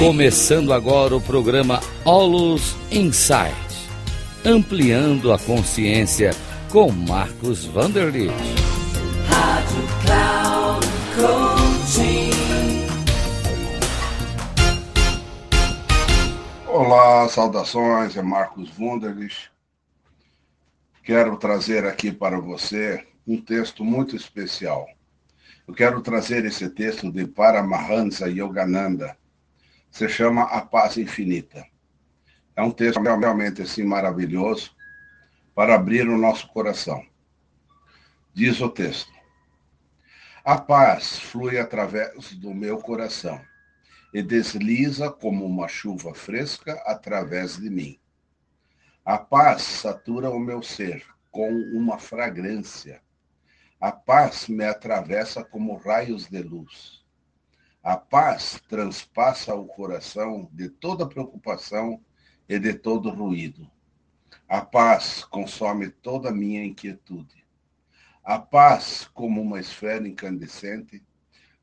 Começando agora o programa Olus Insight, ampliando a consciência com Marcos Vanderlit. Rádio Cloud Coaching. Olá, saudações, é Marcos Vanderlit. Quero trazer aqui para você um texto muito especial. Eu quero trazer esse texto de Paramahansa Yogananda. Se chama A Paz Infinita. É um texto realmente assim maravilhoso para abrir o nosso coração. Diz o texto: A paz flui através do meu coração e desliza como uma chuva fresca através de mim. A paz satura o meu ser com uma fragrância. A paz me atravessa como raios de luz. A paz transpassa o coração de toda preocupação e de todo ruído. A paz consome toda minha inquietude. A paz, como uma esfera incandescente,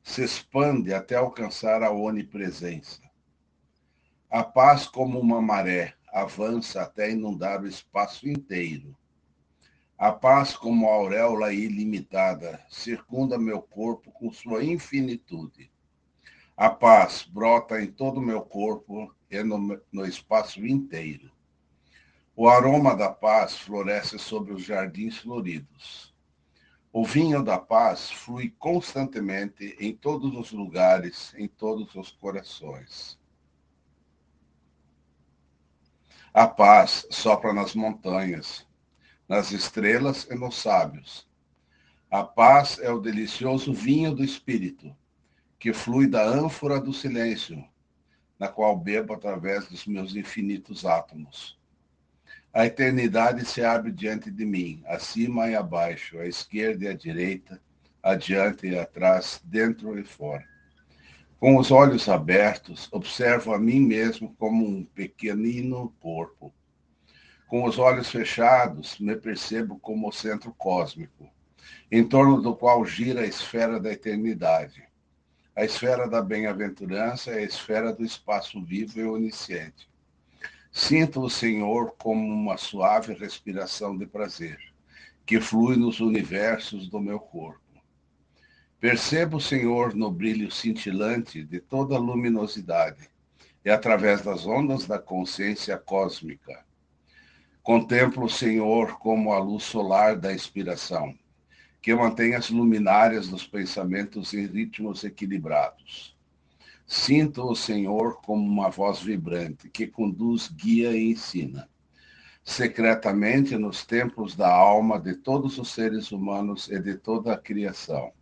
se expande até alcançar a onipresença. A paz, como uma maré, avança até inundar o espaço inteiro. A paz, como a auréola ilimitada, circunda meu corpo com sua infinitude. A paz brota em todo o meu corpo e no, no espaço inteiro. O aroma da paz floresce sobre os jardins floridos. O vinho da paz flui constantemente em todos os lugares, em todos os corações. A paz sopra nas montanhas, nas estrelas e nos sábios. A paz é o delicioso vinho do espírito, que flui da ânfora do silêncio, na qual bebo através dos meus infinitos átomos. A eternidade se abre diante de mim, acima e abaixo, à esquerda e à direita, adiante e atrás, dentro e fora. Com os olhos abertos, observo a mim mesmo como um pequenino corpo. Com os olhos fechados, me percebo como o centro cósmico, em torno do qual gira a esfera da eternidade. A esfera da bem-aventurança é a esfera do espaço vivo e onisciente. Sinto o Senhor como uma suave respiração de prazer, que flui nos universos do meu corpo. Percebo o Senhor no brilho cintilante de toda a luminosidade e através das ondas da consciência cósmica. Contemplo o Senhor como a luz solar da inspiração, que mantém as luminárias dos pensamentos em ritmos equilibrados. Sinto o Senhor como uma voz vibrante que conduz, guia e ensina. Secretamente nos templos da alma de todos os seres humanos e de toda a criação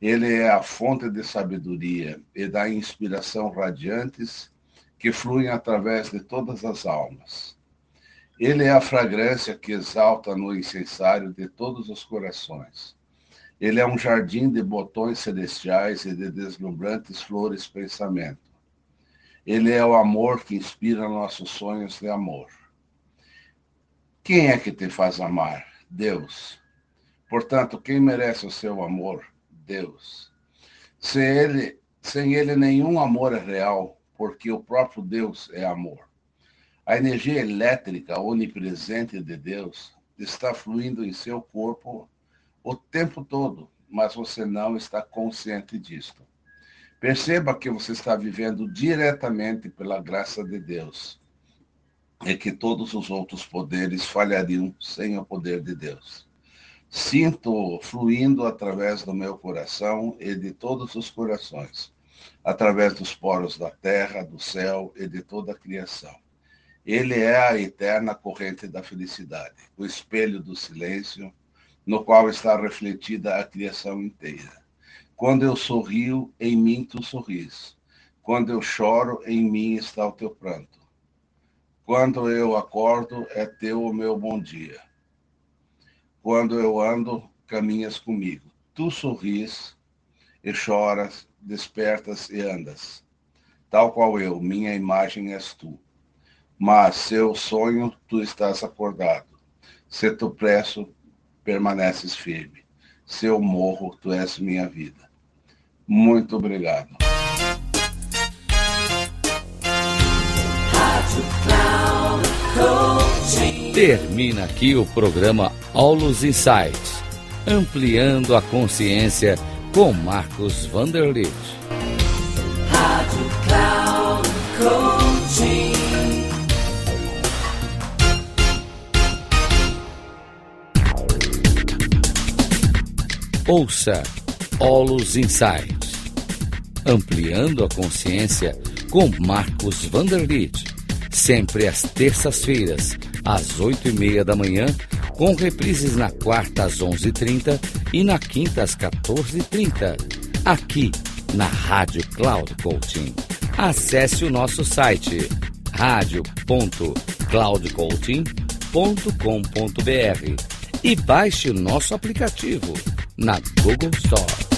ele é a fonte de sabedoria e da inspiração radiantes que fluem através de todas as almas. Ele é a fragrância que exalta no incensário de todos os corações. Ele é um jardim de botões celestiais e de deslumbrantes flores pensamento. Ele é o amor que inspira nossos sonhos de amor. Quem é que te faz amar? Deus. Portanto, quem merece o seu amor? Deus. Sem ele, sem ele, nenhum amor é real, porque o próprio Deus é amor. A energia elétrica onipresente de Deus está fluindo em seu corpo o tempo todo, mas você não está consciente disto. Perceba que você está vivendo diretamente pela graça de Deus e que todos os outros poderes falhariam sem o poder de Deus. Sinto fluindo através do meu coração e de todos os corações, através dos poros da terra, do céu e de toda a criação. Ele é a eterna corrente da felicidade, o espelho do silêncio, no qual está refletida a criação inteira. Quando eu sorrio, em mim tu sorris. Quando eu choro, em mim está o teu pranto. Quando eu acordo, é teu o meu bom dia. Quando eu ando, caminhas comigo. Tu sorris e choras, despertas e andas. Tal qual eu, minha imagem és tu. Mas se eu sonho, tu estás acordado. Se tu presso, permaneces firme. Se eu morro, tu és minha vida. Muito obrigado. Termina aqui o programa Aulos Insights, ampliando a consciência com Marcos Vanderlit. Ouça Olus Insights, ampliando a consciência com Marcos Vanderlit, sempre às terças-feiras, às oito e meia da manhã, com reprises na quarta às onze e trinta e na quinta às quatorze e trinta, aqui na Rádio Cloud Coaching. Acesse o nosso site radio.cloudcoaching.com.br e baixe o nosso aplicativo na Google Store.